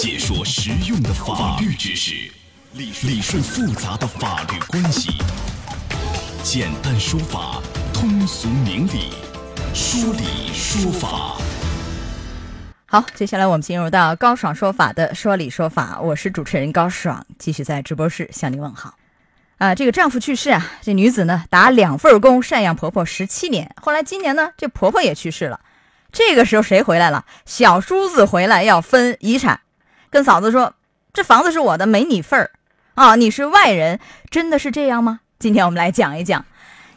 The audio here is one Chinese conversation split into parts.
解说实用的法律知识，理理顺复杂的法律关系，简单说法，通俗明理，说理说法。好，接下来我们进入到高爽说法的说理说法，我是主持人高爽，继续在直播室向您问好。啊，这个丈夫去世啊，这女子呢打两份工赡养婆婆十七年，后来今年呢这婆婆也去世了，这个时候谁回来了？小叔子回来要分遗产，跟嫂子说这房子是我的，没你份儿啊，你是外人，真的是这样吗？今天我们来讲一讲，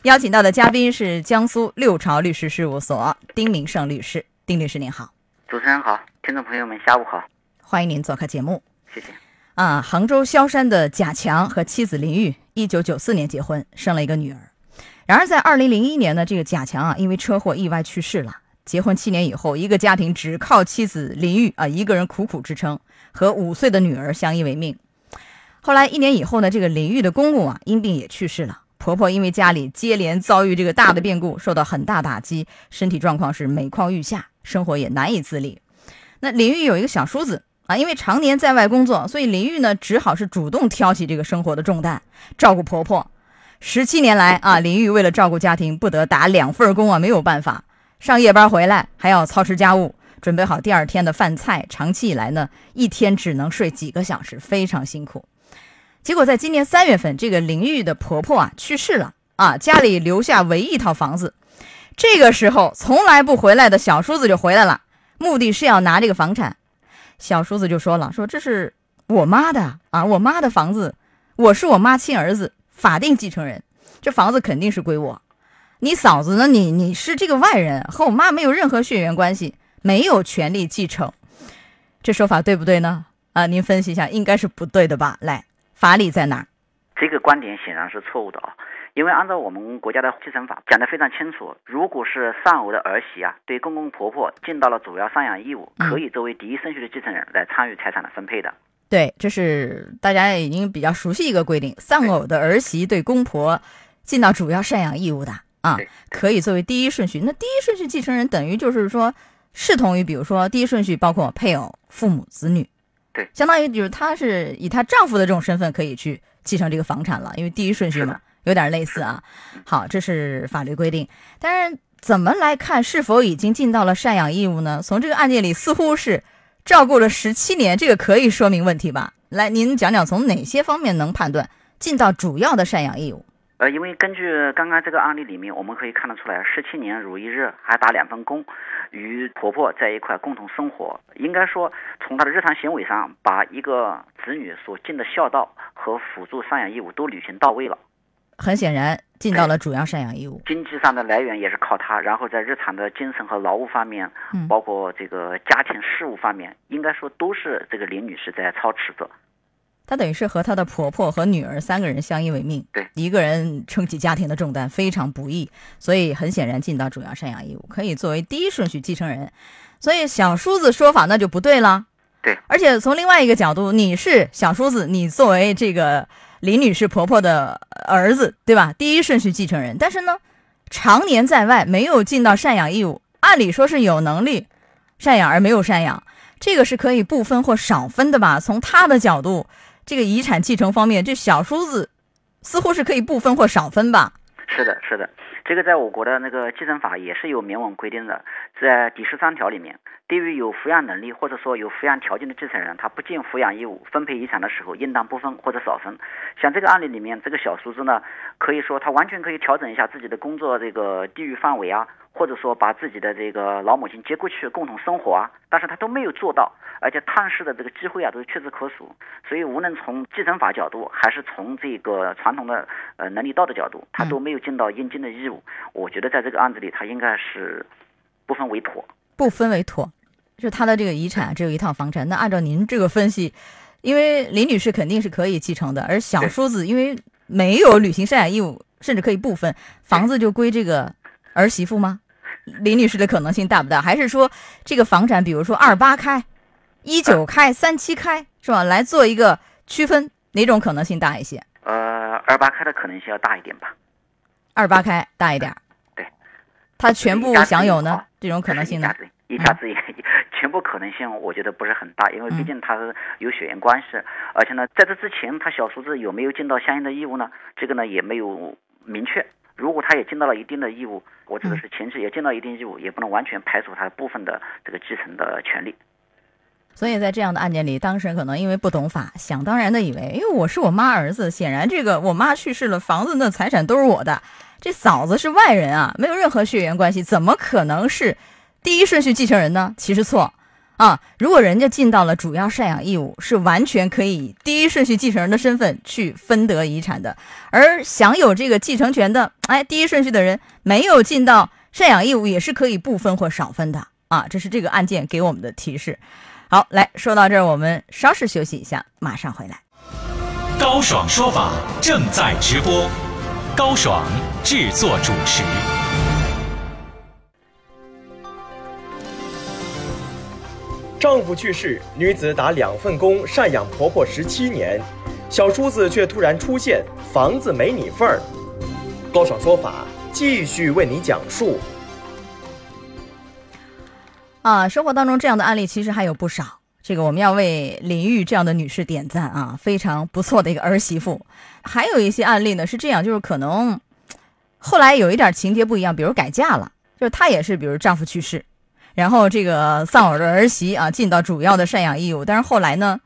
邀请到的嘉宾是江苏六朝律师事务所丁明胜律师，丁律师您好。主持人好，听众朋友们下午好，欢迎您做客节目。谢谢。啊，杭州萧山的贾强和妻子林玉，一九九四年结婚，生了一个女儿。然而，在二零零一年呢，这个贾强啊，因为车祸意外去世了。结婚七年以后，一个家庭只靠妻子林玉啊一个人苦苦支撑，和五岁的女儿相依为命。后来一年以后呢，这个林玉的公公啊因病也去世了。婆婆因为家里接连遭遇这个大的变故，受到很大打击，身体状况是每况愈下。生活也难以自理。那林玉有一个小叔子啊，因为常年在外工作，所以林玉呢只好是主动挑起这个生活的重担，照顾婆婆。十七年来啊，林玉为了照顾家庭，不得打两份工啊，没有办法上夜班回来还要操持家务，准备好第二天的饭菜。长期以来呢，一天只能睡几个小时，非常辛苦。结果在今年三月份，这个淋浴的婆婆啊去世了啊，家里留下唯一一套房子。这个时候，从来不回来的小叔子就回来了，目的是要拿这个房产。小叔子就说了：“说这是我妈的啊，我妈的房子，我是我妈亲儿子，法定继承人，这房子肯定是归我。你嫂子呢？你你是这个外人，和我妈没有任何血缘关系，没有权利继承。这说法对不对呢？啊，您分析一下，应该是不对的吧？来，法理在哪儿？这个观点显然是错误的啊。”因为按照我们国家的继承法讲得非常清楚，如果是丧偶的儿媳啊，对公公婆婆尽到了主要赡养义务，可以作为第一顺序的继承人来参与财产的分配的。对，这是大家已经比较熟悉一个规定，丧偶的儿媳对公婆尽到主要赡养义务的啊，可以作为第一顺序。那第一顺序继承人等于就是说，视同于比如说第一顺序包括配偶、父母、子女，对，相当于就是她是以她丈夫的这种身份可以去继承这个房产了，因为第一顺序嘛。有点类似啊，好，这是法律规定，但是怎么来看是否已经尽到了赡养义务呢？从这个案件里似乎是照顾了十七年，这个可以说明问题吧？来，您讲讲从哪些方面能判断尽到主要的赡养义务？呃，因为根据刚刚这个案例里面，我们可以看得出来，十七年如一日，还打两份工，与婆婆在一块共同生活，应该说从她的日常行为上，把一个子女所尽的孝道和辅助赡养义务都履行到位了。很显然，尽到了主要赡养义务。经济上的来源也是靠她，然后在日常的精神和劳务方面，嗯，包括这个家庭事务方面，应该说都是这个林女士在操持着。她等于是和她的婆婆和女儿三个人相依为命，对，一个人撑起家庭的重担非常不易，所以很显然尽到主要赡养义务，可以作为第一顺序继承人。所以小叔子说法那就不对了。对，而且从另外一个角度，你是小叔子，你作为这个。林女士婆婆的儿子，对吧？第一顺序继承人，但是呢，常年在外，没有尽到赡养义务。按理说是有能力赡养而没有赡养，这个是可以不分或少分的吧？从他的角度，这个遗产继承方面，这小叔子似乎是可以不分或少分吧？是的，是的。这个在我国的那个继承法也是有明文规定的，在第十三条里面，对于有抚养能力或者说有抚养条件的继承人，他不尽抚养义务，分配遗产的时候，应当不分或者少分。像这个案例里面，这个小叔子呢，可以说他完全可以调整一下自己的工作这个地域范围啊。或者说把自己的这个老母亲接过去共同生活啊，但是他都没有做到，而且探视的这个机会啊都是屈指可数，所以无论从继承法角度，还是从这个传统的呃伦理道德角度，他都没有尽到应尽的义务。我觉得在这个案子里，他应该是不分为妥，不分为妥，就他的这个遗产只有一套房产。那按照您这个分析，因为林女士肯定是可以继承的，而小叔子因为没有履行赡养义务，甚至可以不分，房子就归这个。儿媳妇吗？林女士的可能性大不大？还是说这个房产，比如说二八开、一九开、三七开，是吧？来做一个区分，哪种可能性大一些？呃，二八开的可能性要大一点吧。二八开大一点。对。他全部享有呢？这种可能性呢？一家子一，全部可能性我觉得不是很大，因为毕竟他是有血缘关系，而且呢，在这之前他小叔子有没有尽到相应的义务呢？这个呢也没有明确。如果他也尽到了一定的义务，我指的是前期也尽到一定义务，也不能完全排除他部分的这个继承的权利。所以在这样的案件里，当事人可能因为不懂法，想当然的以为，因为我是我妈儿子，显然这个我妈去世了，房子那财产都是我的，这嫂子是外人啊，没有任何血缘关系，怎么可能是第一顺序继承人呢？其实错啊，如果人家尽到了主要赡养义务，是完全可以第一顺序继承人的身份去分得遗产的，而享有这个继承权的，哎，第一顺序的人没有尽到赡养义务，也是可以不分或少分的啊，这是这个案件给我们的提示。好，来说到这儿，我们稍事休息一下，马上回来。高爽说法正在直播，高爽制作主持。丈夫去世，女子打两份工赡养婆婆十七年，小叔子却突然出现，房子没你份儿。高爽说法继续为你讲述。啊，生活当中这样的案例其实还有不少。这个我们要为林玉这样的女士点赞啊，非常不错的一个儿媳妇。还有一些案例呢是这样，就是可能后来有一点情节不一样，比如改嫁了，就是她也是，比如丈夫去世，然后这个丧偶的儿媳啊尽到主要的赡养义务，但是后来呢，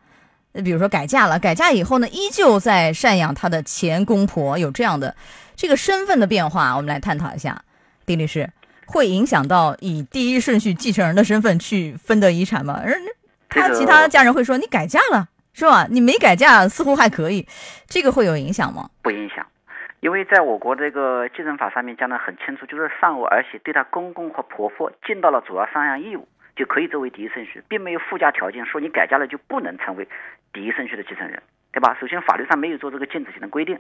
比如说改嫁了，改嫁以后呢，依旧在赡养她的前公婆，有这样的这个身份的变化，我们来探讨一下，丁律师。会影响到以第一顺序继承人的身份去分得遗产吗？而他其他家人会说你改嫁了是吧？你没改嫁似乎还可以，这个会有影响吗？不影响，因为在我国这个继承法上面讲得很清楚，就是丧偶儿媳对她公公和婆婆尽到了主要赡养义务，就可以作为第一顺序，并没有附加条件说你改嫁了就不能成为第一顺序的继承人，对吧？首先法律上没有做这个禁止性的规定，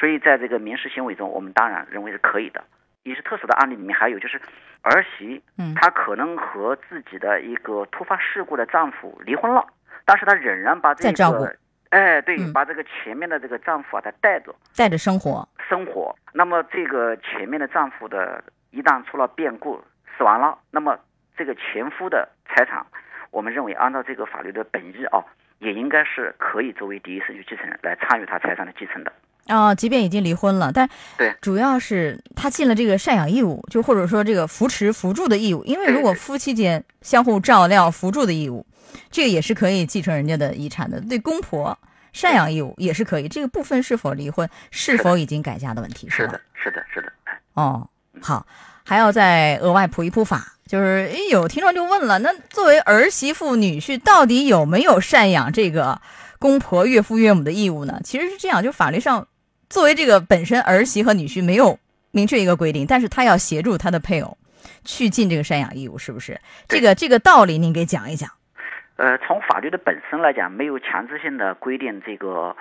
所以在这个民事行为中，我们当然认为是可以的。也是特殊的案例里面还有就是儿媳，嗯，她可能和自己的一个突发事故的丈夫离婚了，但是她仍然把这个，哎，对，把这个前面的这个丈夫啊，她带着，带着生活，生活。那么这个前面的丈夫的，一旦出了变故死亡了，那么这个前夫的财产，我们认为按照这个法律的本意啊，也应该是可以作为第一顺序继承人来参与他财产的继承的。啊，即便已经离婚了，但对，主要是他尽了这个赡养义务，就或者说这个扶持扶助的义务。因为如果夫妻间相互照料扶助的义务，这个也是可以继承人家的遗产的。对公婆赡养义务也是可以，这个部分是否离婚，是否已经改嫁的问题是的，是的，是的。哦，好，还要再额外普一普法，就是有听众就问了，那作为儿媳妇女婿，到底有没有赡养这个公婆岳父岳母的义务呢？其实是这样，就法律上。作为这个本身儿媳和女婿没有明确一个规定，但是他要协助他的配偶去尽这个赡养义务，是不是？这个这个道理您给讲一讲。呃，从法律的本身来讲，没有强制性的规定这个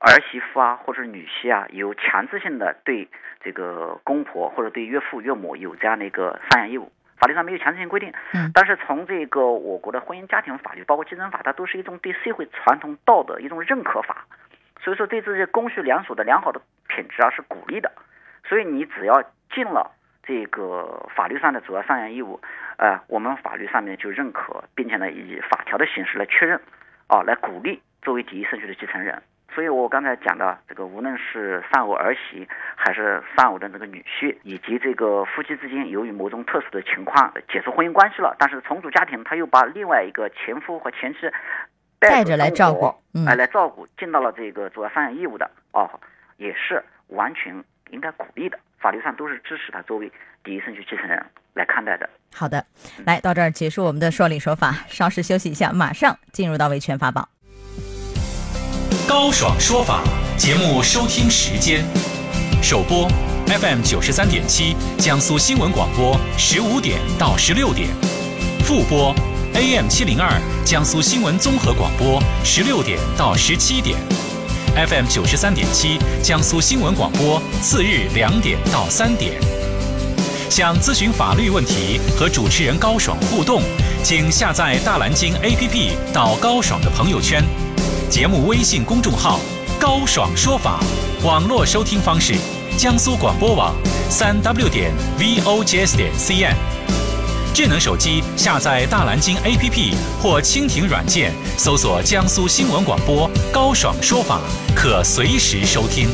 儿媳妇啊或者女婿啊有强制性的对这个公婆或者对岳父岳母有这样的一个赡养义务，法律上没有强制性规定。嗯。但是从这个我国的婚姻家庭法律，包括继承法，它都是一种对社会传统道德一种认可法。所以说，对这些公序良俗的良好的品质啊是鼓励的。所以你只要尽了这个法律上的主要赡养义务，呃，我们法律上面就认可，并且呢以法条的形式来确认，啊，来鼓励作为第一顺序的继承人。所以我刚才讲的这个，无论是丧偶儿媳，还是丧偶的这个女婿，以及这个夫妻之间由于某种特殊的情况解除婚姻关系了，但是重组家庭，他又把另外一个前夫和前妻。带着来照顾，哎，来照顾，尽到了这个主要赡养义务的哦，也是完全应该鼓励的，法律上都是支持他作为第一顺序继承人来看待的。好的，来到这儿结束我们的说理说法，稍事休息一下，马上进入到维权法宝。高爽说法节目收听时间：首播 FM 九十三点七，江苏新闻广播十五点到十六点，复播。AM 七零二，江苏新闻综合广播，十六点到十七点；FM 九十三点七，江苏新闻广播，次日两点到三点。想咨询法律问题和主持人高爽互动，请下载大蓝鲸 APP 到高爽的朋友圈，节目微信公众号“高爽说法”，网络收听方式：江苏广播网三 W 点 VOJS 点 CN。智能手机下载大蓝鲸 APP 或蜻蜓软件，搜索江苏新闻广播高爽说法，可随时收听。